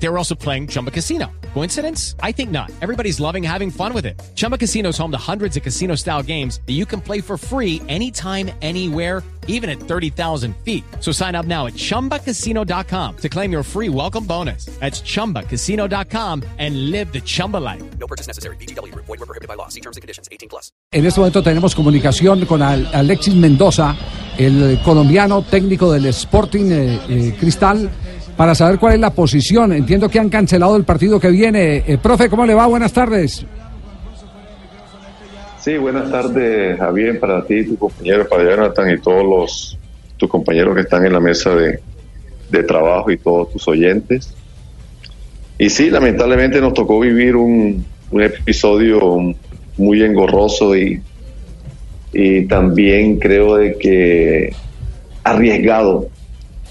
They were also playing Chumba Casino. Coincidence? I think not. Everybody's loving having fun with it. Chumba Casino is home to hundreds of casino style games that you can play for free anytime, anywhere, even at 30,000 feet. So sign up now at chumbacasino.com to claim your free welcome bonus. That's chumbacasino.com and live the Chumba life. No purchase necessary. BGW. Void were prohibited by law. See terms and conditions. 18 plus. En este momento tenemos comunicación con Al- Alexis Mendoza, el colombiano técnico del Sporting eh, eh, Cristal, para saber cuál es la posición. Entiendo que han cancelado el partido que viene. Eh, profe, ¿cómo le va? Buenas tardes. Sí, buenas tardes, Javier, para ti, tu compañero, para Jonathan y todos los tus compañeros que están en la mesa de, de trabajo y todos tus oyentes. Y sí, lamentablemente nos tocó vivir un, un episodio muy engorroso y, y también creo de que arriesgado,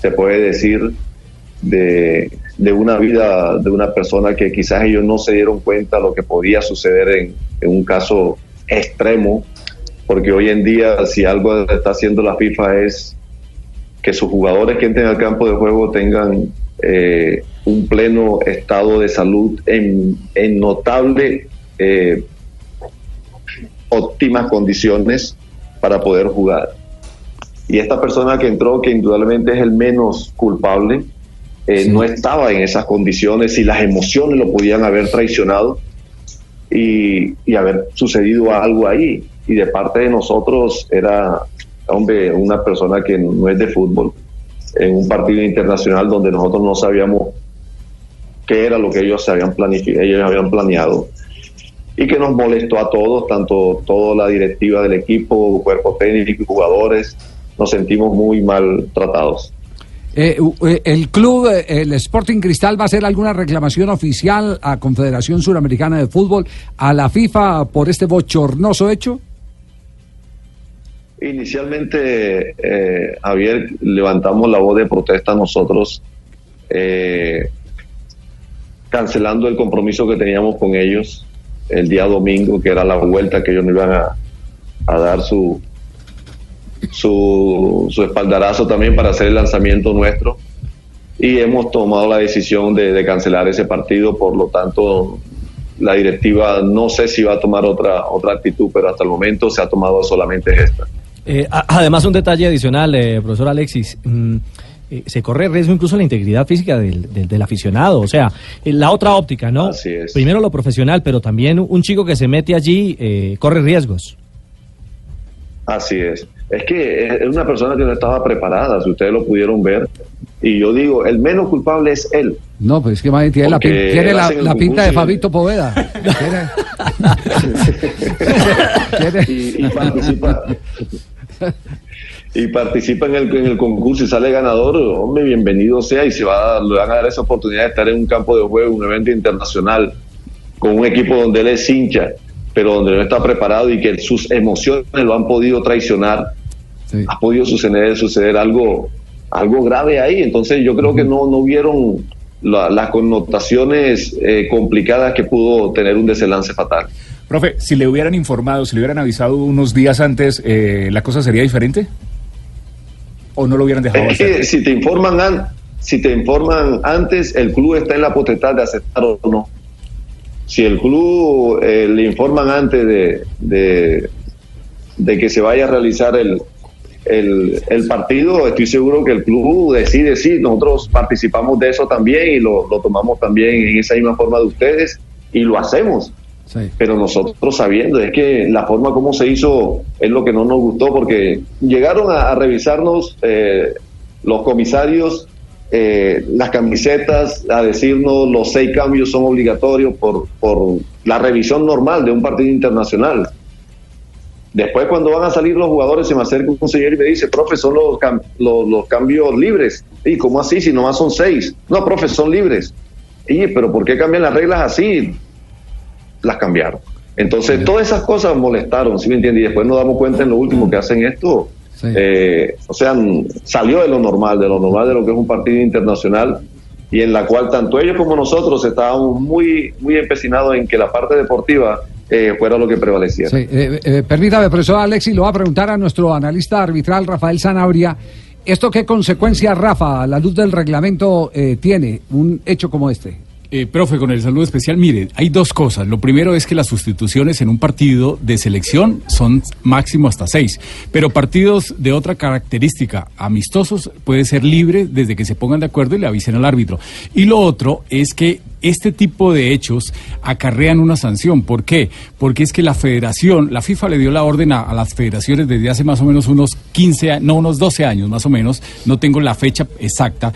se puede decir, de, de una vida de una persona que quizás ellos no se dieron cuenta lo que podía suceder en, en un caso extremo, porque hoy en día si algo está haciendo la FIFA es que sus jugadores que entren al campo de juego tengan eh, un pleno estado de salud en, en notable, eh, óptimas condiciones para poder jugar. Y esta persona que entró, que indudablemente es el menos culpable, eh, no estaba en esas condiciones y las emociones lo podían haber traicionado y, y haber sucedido algo ahí. Y de parte de nosotros era, hombre, una persona que no es de fútbol, en un partido internacional donde nosotros no sabíamos qué era lo que ellos se habían planificado, ellos habían planeado y que nos molestó a todos, tanto toda la directiva del equipo, cuerpo técnico y jugadores, nos sentimos muy mal tratados. Eh, eh, ¿El club, eh, el Sporting Cristal, va a hacer alguna reclamación oficial a Confederación Suramericana de Fútbol, a la FIFA, por este bochornoso hecho? Inicialmente, Javier, levantamos la voz de protesta nosotros, cancelando el compromiso que teníamos con ellos el día domingo, que era la vuelta que ellos nos iban a dar su, su, su espaldarazo también para hacer el lanzamiento nuestro. Y hemos tomado la decisión de, de cancelar ese partido, por lo tanto, la directiva no sé si va a tomar otra, otra actitud, pero hasta el momento se ha tomado solamente esta. Eh, además, un detalle adicional, eh, profesor Alexis. mm, eh, se corre riesgo incluso la integridad física del, del- del aficionado. O sea, eh, la otra óptica, ¿no? Así es. Primero lo profesional, pero también un chico que se mete allí eh, corre riesgos. Así es. Es que es una persona que no estaba preparada, si ustedes lo pudieron ver. Y yo digo, el menos culpable es él. No, pues es que más tiene la, pin- tiene la, pinta de Fabito Poveda. Y, y participa y participa en el, en el concurso y sale ganador, hombre, bienvenido sea y se va a le van a dar esa oportunidad de estar en un campo de juego, un evento internacional, con un equipo donde él es hincha, pero donde no está preparado y que sus emociones lo han podido traicionar, Sí. ha podido suceder, suceder algo, algo grave ahí. Entonces yo creo que no, no vieron la- las connotaciones eh, complicadas que pudo tener un desenlace fatal. Profe, si le hubieran informado, si le hubieran avisado unos días antes, eh, ¿la cosa sería diferente? ¿O no lo hubieran dejado Es hacer? que si te informan an- si te informan antes, el club está en la potestad de aceptar o no. Si el club eh, le informan antes de, de, de que se vaya a realizar el, el, el partido, estoy seguro que el club decide, sí, nosotros participamos de eso también y lo, lo tomamos también en esa misma forma de ustedes y lo hacemos sí. pero nosotros sabiendo es que la forma como se hizo es lo que no nos gustó porque llegaron a, a revisarnos eh, los comisarios eh, las camisetas a decirnos los seis cambios son obligatorios por, por la revisión normal de un partido internacional después cuando van a salir los jugadores se me acerca un señor y me dice profe son los, cam- los, los cambios libres y cómo así si nomás son seis no profe son libres y pero ¿por qué cambian las reglas así? las cambiaron. Entonces, todas esas cosas molestaron, ¿sí me entiendes? Y después nos damos cuenta en lo último que hacen esto. Sí. eh, o sea, salió de lo normal, de lo normal de lo que es un partido internacional y en la cual tanto ellos como nosotros estábamos muy, muy empecinados en que la parte deportiva eh, fuera lo que prevaleciera. Sí, eh, eh, permítame, profesor Alexis, lo va a preguntar a nuestro analista arbitral Rafael Sanabria. ¿Esto qué consecuencias, Rafa, a la luz del reglamento, eh, tiene un hecho como este? Eh, profe, con el saludo especial, mire, hay dos cosas. Lo primero es que las sustituciones en un partido de selección son máximo hasta seis, pero partidos de otra característica, amistosos, puede ser libre desde que se pongan de acuerdo y le avisen al árbitro. Y lo otro es que este tipo de hechos acarrean una sanción. ¿Por qué? Porque es que la federación, la FIFA le dio la orden a, a las federaciones desde hace más o menos unos 15, a- no, unos 12 años más o menos, no tengo la fecha exacta,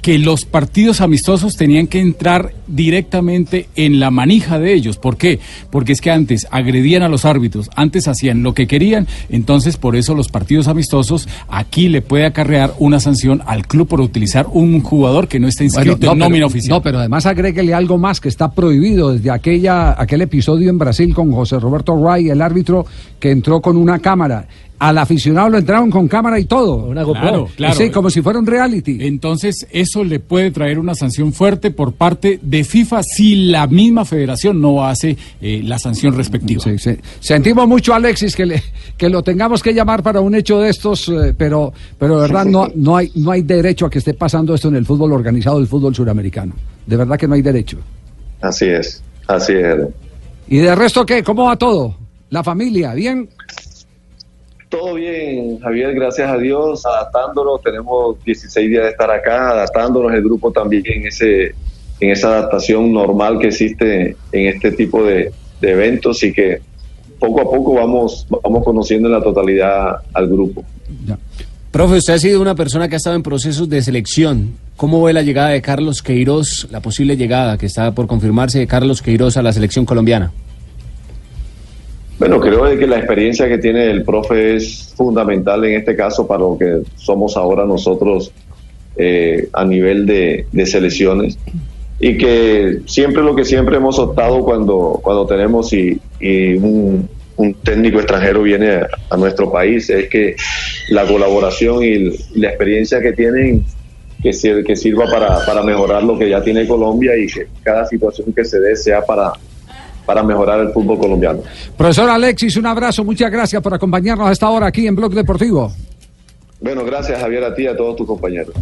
que los partidos amistosos tenían que entrar directamente en la manija de ellos. ¿Por qué? Porque es que antes agredían a los árbitros, antes hacían lo que querían, entonces por eso los partidos amistosos aquí le puede acarrear una sanción al club por utilizar un jugador que no está inscrito Bueno, en no, nómina pero, oficial. no, pero además agréguele algo más que está prohibido desde aquella, aquel episodio en Brasil con José Roberto Ray, el árbitro que entró con una cámara. Al aficionado lo entraron con cámara y todo. Una GoPro. Claro, claro. Sí, como si fuera un reality. Entonces, eso le puede traer una sanción fuerte por parte de FIFA si la misma federación no hace eh, la sanción respectiva. Sí, sí. Sentimos mucho, Alexis, que, le, que lo tengamos que llamar para un hecho de estos, eh, pero, pero de verdad no, no, hay, no hay derecho a que esté pasando esto en el fútbol organizado del fútbol suramericano. De verdad que no hay derecho. Así es, así es. ¿Y de resto qué? ¿Cómo va todo? ¿La familia? ¿Bien? Todo bien, Javier, gracias a Dios, adaptándonos, tenemos 16 días de estar acá, adaptándonos, el grupo también en, ese, en esa adaptación normal que existe en este tipo de, de eventos y que poco a poco vamos, vamos conociendo en la totalidad al grupo. Ya. Profe, usted ha sido una persona que ha estado en procesos de selección. ¿Cómo ve la llegada de Carlos Queiroz, la posible llegada que está por confirmarse de Carlos Queiroz a la selección colombiana? Bueno, creo que la experiencia que tiene el profe es fundamental en este caso para lo que somos ahora nosotros eh, a nivel de, selecciones y que siempre lo que siempre hemos optado cuando, cuando tenemos y un, un técnico extranjero viene a, a nuestro país es que la colaboración y, la experiencia que tienen que, sir- que sirva para, para mejorar lo que ya tiene Colombia y que cada situación que se dé sea para, para mejorar el fútbol colombiano. Profesor Alexis, un abrazo, muchas gracias por acompañarnos a esta hora aquí en Blog Deportivo. Bueno, gracias Javier a ti y a todos tus compañeros.